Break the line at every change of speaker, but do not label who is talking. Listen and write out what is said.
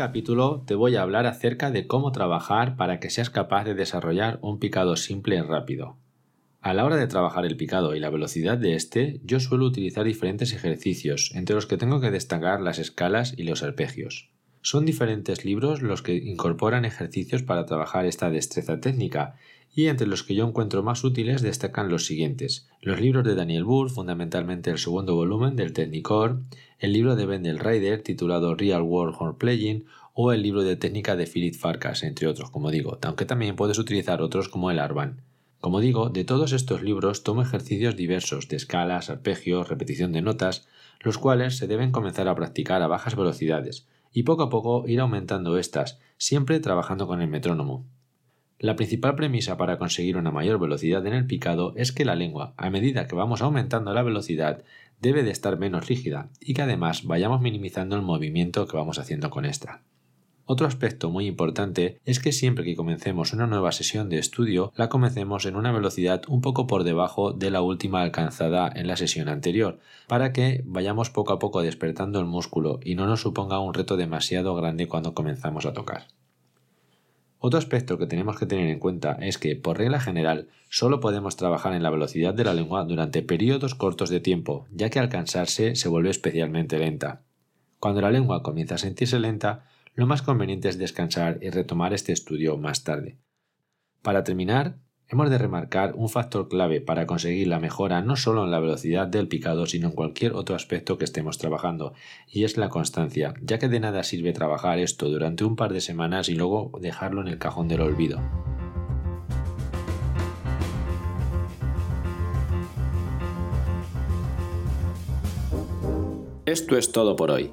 Capítulo te voy a hablar acerca de cómo trabajar para que seas capaz de desarrollar un picado simple y rápido. A la hora de trabajar el picado y la velocidad de este, yo suelo utilizar diferentes ejercicios, entre los que tengo que destacar las escalas y los arpegios. Son diferentes libros los que incorporan ejercicios para trabajar esta destreza técnica, y entre los que yo encuentro más útiles destacan los siguientes: los libros de Daniel Burr, fundamentalmente el segundo volumen del Technicore, el libro de Bendel Ryder titulado Real World Horn Playing o el libro de técnica de Philip Farkas, entre otros, como digo, aunque también puedes utilizar otros como el Arban. Como digo, de todos estos libros tomo ejercicios diversos de escalas, arpegios, repetición de notas, los cuales se deben comenzar a practicar a bajas velocidades y poco a poco ir aumentando estas, siempre trabajando con el metrónomo. La principal premisa para conseguir una mayor velocidad en el picado es que la lengua, a medida que vamos aumentando la velocidad, debe de estar menos rígida y que además vayamos minimizando el movimiento que vamos haciendo con esta. Otro aspecto muy importante es que siempre que comencemos una nueva sesión de estudio la comencemos en una velocidad un poco por debajo de la última alcanzada en la sesión anterior, para que vayamos poco a poco despertando el músculo y no nos suponga un reto demasiado grande cuando comenzamos a tocar. Otro aspecto que tenemos que tener en cuenta es que, por regla general, solo podemos trabajar en la velocidad de la lengua durante periodos cortos de tiempo, ya que al cansarse se vuelve especialmente lenta. Cuando la lengua comienza a sentirse lenta, lo más conveniente es descansar y retomar este estudio más tarde. Para terminar, hemos de remarcar un factor clave para conseguir la mejora no solo en la velocidad del picado, sino en cualquier otro aspecto que estemos trabajando, y es la constancia, ya que de nada sirve trabajar esto durante un par de semanas y luego dejarlo en el cajón del olvido. Esto es todo por hoy.